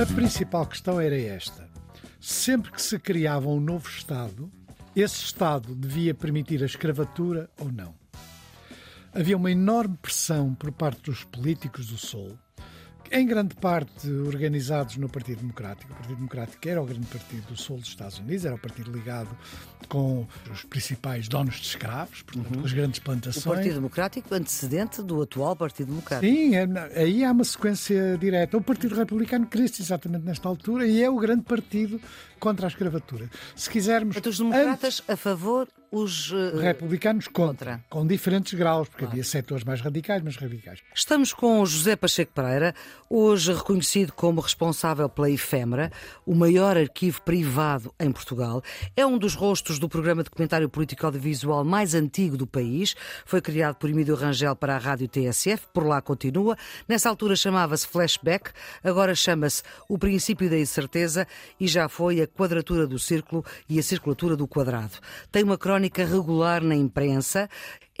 A principal questão era esta. Sempre que se criava um novo Estado, esse Estado devia permitir a escravatura ou não. Havia uma enorme pressão por parte dos políticos do Sul em grande parte organizados no Partido Democrático. O Partido Democrático era o grande partido do sul dos Estados Unidos, era o partido ligado com os principais donos de escravos, portanto, uhum. com as grandes plantações. O Partido Democrático antecedente do atual Partido Democrático. Sim, é, aí há uma sequência direta. O Partido Republicano cresce exatamente nesta altura e é o grande partido contra a escravatura. Se quisermos. Os democratas antes... a favor os uh, republicanos contra, contra, com diferentes graus, porque claro. havia setores mais radicais, mas radicais. Estamos com José Pacheco Pereira, hoje reconhecido como responsável pela Efemera, o maior arquivo privado em Portugal. É um dos rostos do programa de documentário político audiovisual mais antigo do país. Foi criado por Emílio Rangel para a rádio TSF, por lá continua. Nessa altura chamava-se Flashback, agora chama-se O Princípio da Incerteza e já foi a quadratura do círculo e a circulatura do quadrado. Tem uma crónica regular na imprensa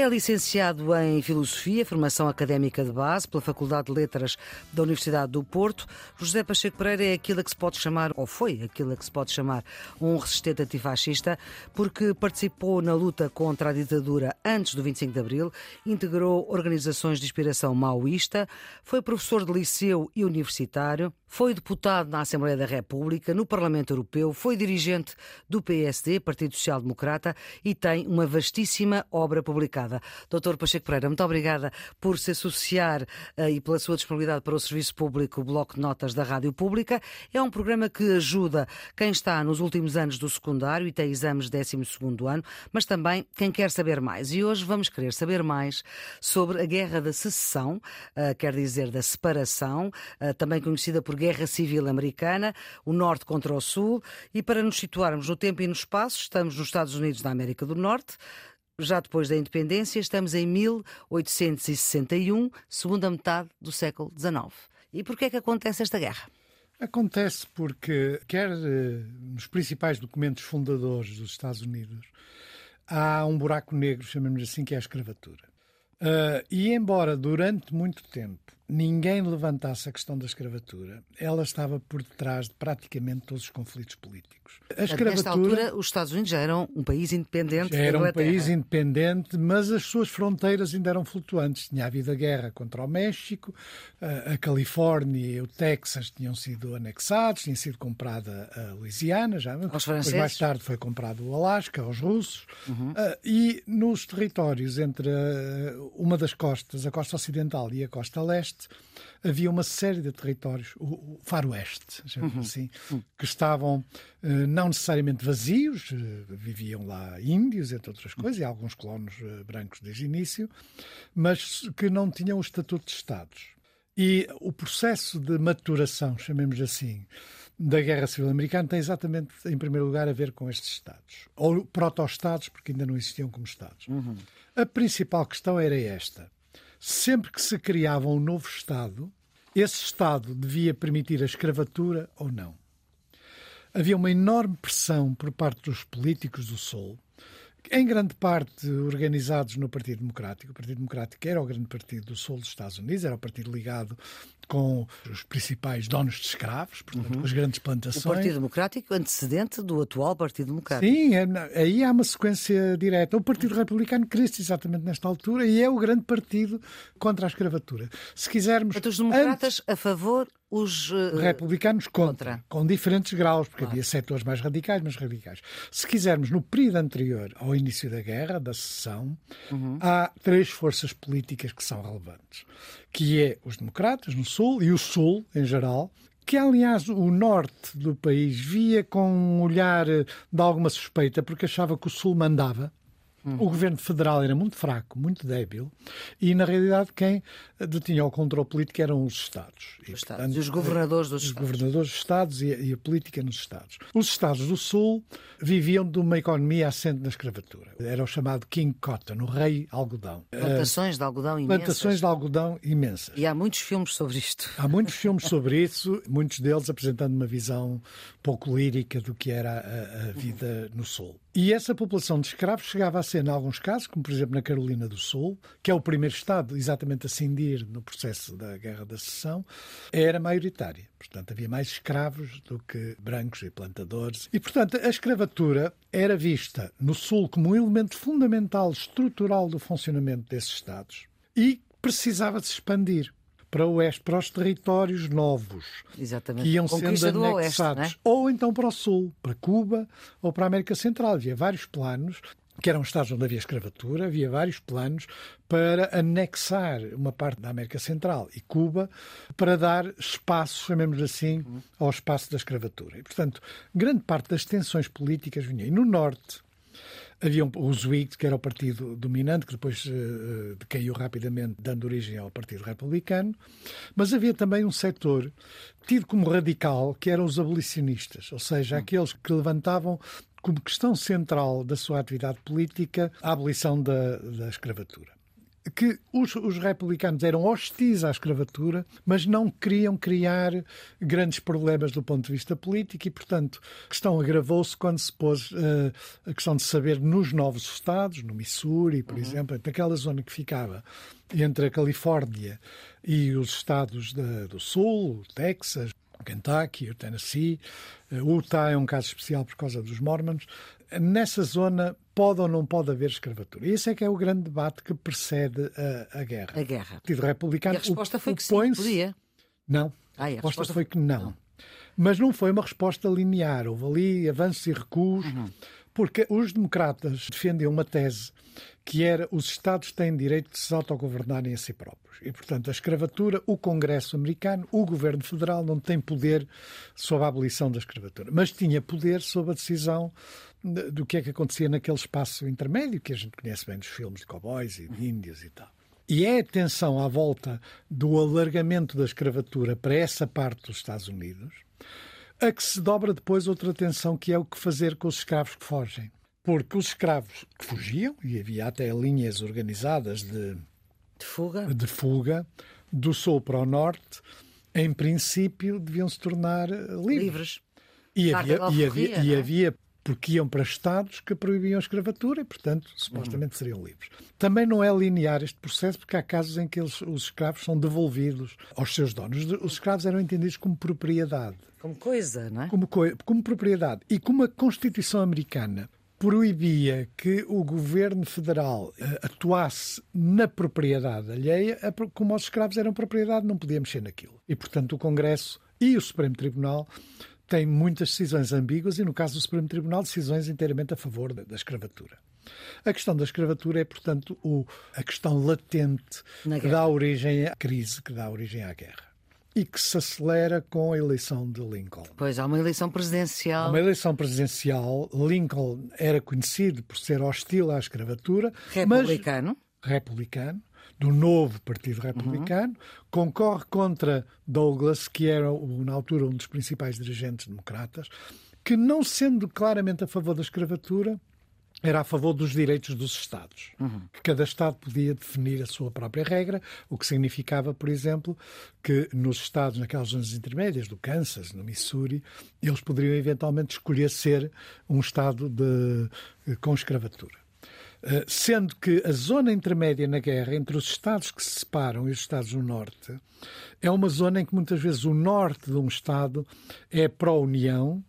é licenciado em Filosofia, formação académica de base pela Faculdade de Letras da Universidade do Porto. José Pacheco Pereira é aquilo que se pode chamar, ou foi aquilo que se pode chamar, um resistente antifascista, porque participou na luta contra a ditadura antes do 25 de Abril, integrou organizações de inspiração maoísta, foi professor de liceu e universitário, foi deputado na Assembleia da República, no Parlamento Europeu, foi dirigente do PSD, Partido Social Democrata, e tem uma vastíssima obra publicada. Doutor Pacheco Pereira, muito obrigada por se associar uh, e pela sua disponibilidade para o Serviço Público, o Bloco de Notas da Rádio Pública. É um programa que ajuda quem está nos últimos anos do secundário e tem exames de 12 ano, mas também quem quer saber mais. E hoje vamos querer saber mais sobre a Guerra da Secessão, uh, quer dizer, da separação, uh, também conhecida por Guerra Civil Americana, o Norte contra o Sul. E para nos situarmos no tempo e no espaço, estamos nos Estados Unidos da América do Norte já depois da independência, estamos em 1861, segunda metade do século XIX. E por que é que acontece esta guerra? Acontece porque, quer eh, nos principais documentos fundadores dos Estados Unidos, há um buraco negro, chamemos assim, que é a escravatura. Uh, e embora durante muito tempo ninguém levantasse a questão da escravatura, ela estava por detrás de praticamente todos os conflitos políticos. A escravatura, Nesta altura, os Estados Unidos já eram um país independente. Já era um país independente, mas as suas fronteiras ainda eram flutuantes. Tinha havido a guerra contra o México, a Califórnia e o Texas tinham sido anexados, tinha sido comprada a Louisiana, já aos franceses. mais tarde foi comprado o Alasca aos russos, uhum. uh, e nos territórios entre uh, uma das costas, a costa ocidental e a costa leste, Oeste, havia uma série de territórios, o, Faroeste, uhum. assim, uhum. que estavam eh, não necessariamente vazios, eh, viviam lá índios, entre outras coisas, e alguns colonos eh, brancos desde o início, mas que não tinham o estatuto de Estados. E o processo de maturação, chamemos assim, da Guerra Civil Americana tem exatamente, em primeiro lugar, a ver com estes Estados. Ou proto-Estados, porque ainda não existiam como Estados. Uhum. A principal questão era esta sempre que se criava um novo Estado, esse Estado devia permitir a escravatura ou não. Havia uma enorme pressão por parte dos políticos do Sul em grande parte organizados no Partido Democrático. O Partido Democrático era o grande partido do sul dos Estados Unidos, era o partido ligado com os principais donos de escravos, portanto, uhum. as grandes plantações. O Partido Democrático antecedente do atual Partido Democrático. Sim, é, aí há uma sequência direta. O Partido Republicano cresce exatamente nesta altura e é o grande partido contra a escravatura. Se quisermos. Os democratas antes... a favor os uh, republicanos contra, contra, com diferentes graus, porque claro. havia setores mais radicais, mas radicais. Se quisermos, no período anterior ao início da guerra, da secessão, uhum. há três forças políticas que são relevantes, que é os democratas no Sul e o Sul em geral, que aliás o norte do país via com um olhar de alguma suspeita, porque achava que o Sul mandava. Uhum. O governo federal era muito fraco, muito débil, e na realidade quem detinha o controle político eram os Estados. Os Estados. Portanto, e os governadores dos os Estados. governadores dos Estados e a, e a, política nos Estados. Os Estados do Sul viviam de uma economia assente na escravatura. Era o chamado King Cotton, o rei algodão. Plantações de algodão imensas. Plantações de algodão imensas. E há muitos filmes sobre isto. Há muitos filmes sobre isso, muitos deles apresentando uma visão pouco lírica do que era a, a vida no Sul. E essa população de escravos chegava a ser, em alguns casos, como por exemplo na Carolina do Sul, que é o primeiro Estado exatamente a cindir no processo da Guerra da Secessão, era maioritária. Portanto, havia mais escravos do que brancos e plantadores. E, portanto, a escravatura era vista no Sul como um elemento fundamental, estrutural do funcionamento desses Estados e precisava se expandir para o oeste, para os territórios novos Exatamente. que iam Conquista sendo do oeste, anexados, não é? ou então para o sul, para Cuba ou para a América Central. Havia vários planos, que eram estados onde havia escravatura, havia vários planos para anexar uma parte da América Central e Cuba para dar espaço, chamemos assim, ao espaço da escravatura. E, portanto, grande parte das tensões políticas vinha. E no norte, Havia um, os Whigs, que era o partido dominante, que depois uh, decaiu rapidamente, dando origem ao Partido Republicano, mas havia também um setor tido como radical, que eram os abolicionistas, ou seja, aqueles que levantavam como questão central da sua atividade política a abolição da, da escravatura que os, os, republicanos eram hostis à escravatura, mas não queriam criar grandes problemas do ponto de vista político e, portanto, a questão agravou-se quando se pôs uh, a questão de saber nos novos estados, no Missouri, por uhum. exemplo, naquela zona que ficava entre a Califórnia e os estados do Sul, o Texas, o Kentucky, o Tennessee, uh, Utah é um caso especial por causa dos Mormons, nessa zona pode ou não pode haver escravatura. Esse é que é o grande debate que precede a, a guerra. A guerra. O Partido Republicano. E a resposta o, foi que sim, podia. Não. Ah, a, resposta resposta foi que não. não. Mas não foi uma resposta linear. Houve ali avanços e recuos, uhum. porque os democratas defendiam uma tese que era os Estados têm direito de se autogovernarem a si próprios. E, portanto, a escravatura, o Congresso americano, o governo federal não tem poder sobre a abolição da escravatura, mas tinha poder sobre a decisão do que é que acontecia naquele espaço intermédio que a gente conhece bem dos filmes de cowboys e de índios e tal. E é a tensão à volta do alargamento da escravatura para essa parte dos Estados Unidos a que se dobra depois outra tensão que é o que fazer com os escravos que fogem porque os escravos que fugiam, e havia até linhas organizadas de, de, fuga. de fuga, do sul para o norte, em princípio deviam se tornar eh, livres. livres. E, havia, e, havia, e é? havia, porque iam para estados que proibiam a escravatura e, portanto, supostamente seriam livres. Também não é linear este processo, porque há casos em que eles, os escravos são devolvidos aos seus donos. Os escravos eram entendidos como propriedade. Como coisa, não é? Como, como propriedade. E como a Constituição Americana proibia que o governo federal uh, atuasse na propriedade alheia, como os escravos eram propriedade, não podia mexer naquilo. E, portanto, o Congresso e o Supremo Tribunal têm muitas decisões ambíguas e, no caso do Supremo Tribunal, decisões inteiramente a favor da, da escravatura. A questão da escravatura é, portanto, o, a questão latente que dá origem à crise, que dá origem à guerra e que se acelera com a eleição de Lincoln. Pois, há uma eleição presidencial. Há uma eleição presidencial. Lincoln era conhecido por ser hostil à escravatura. Republicano. Mas, republicano. Do novo Partido Republicano. Uhum. Concorre contra Douglas, que era, na altura, um dos principais dirigentes democratas, que, não sendo claramente a favor da escravatura, era a favor dos direitos dos Estados. Uhum. Que cada Estado podia definir a sua própria regra, o que significava, por exemplo, que nos Estados, naquelas zonas intermédias, do Kansas, no Missouri, eles poderiam eventualmente escolher ser um Estado de, com escravatura. Eh, sendo que a zona intermédia na guerra, entre os Estados que se separam e os Estados do Norte, é uma zona em que muitas vezes o norte de um Estado é pró-União,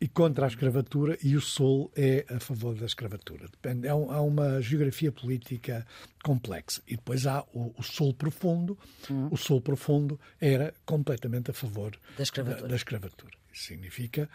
e contra a escravatura e o Sul é a favor da escravatura. Depende, é há uma geografia política complexa. E depois há o, o Sul profundo. Hum. O Sul profundo era completamente a favor da escravatura. Da, da escravatura. Isso significa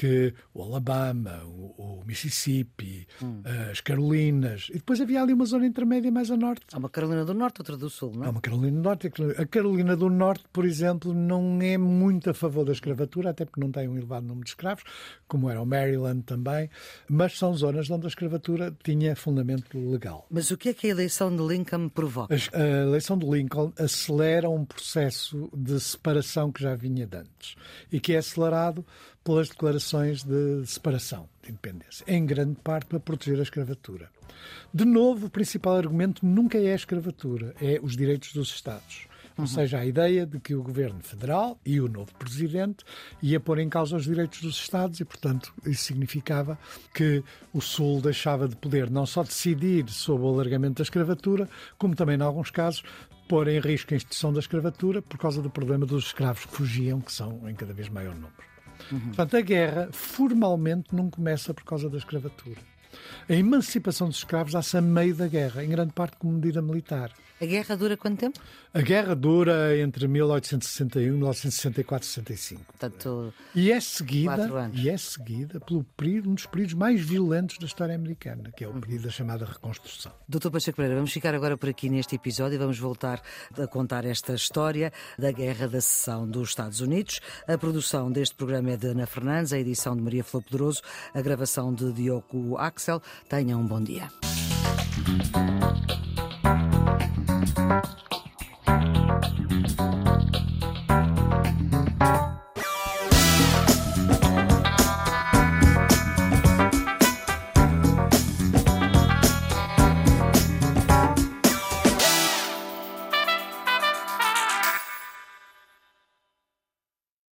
que o Alabama, o, o Mississippi, hum. as Carolinas, e depois havia ali uma zona intermédia mais a norte. Há uma Carolina do Norte, outra do Sul, não é? Há uma Carolina do Norte. A Carolina do Norte, por exemplo, não é muito a favor da escravatura, até porque não tem um elevado número de escravos, como era o Maryland também, mas são zonas onde a escravatura tinha fundamento legal. Mas o que é que a eleição de Lincoln provoca? A eleição de Lincoln acelera um processo de separação que já vinha de antes e que é acelerado pelas declarações de separação, de independência, em grande parte para proteger a escravatura. De novo, o principal argumento nunca é a escravatura, é os direitos dos Estados. Ou seja, a ideia de que o governo federal e o novo presidente ia pôr em causa os direitos dos Estados e, portanto, isso significava que o Sul deixava de poder não só decidir sobre o alargamento da escravatura, como também, em alguns casos, pôr em risco a instituição da escravatura por causa do problema dos escravos que fugiam, que são em cada vez maior número. Uhum. Portanto, a guerra formalmente não começa por causa da escravatura. A emancipação dos escravos dá-se a meio da guerra, em grande parte como medida militar. A guerra dura quanto tempo? A guerra dura entre 1861 e 1964, 65. Portanto, e é seguida, e é seguida pelo período, um dos períodos mais violentos da história americana, que é o período da chamada reconstrução. Doutor Pacheco Pereira, vamos ficar agora por aqui neste episódio e vamos voltar a contar esta história da guerra da secessão dos Estados Unidos. A produção deste programa é de Ana Fernandes, a edição de Maria Flor Poderoso, a gravação de Diogo Axel. Tenham um bom dia.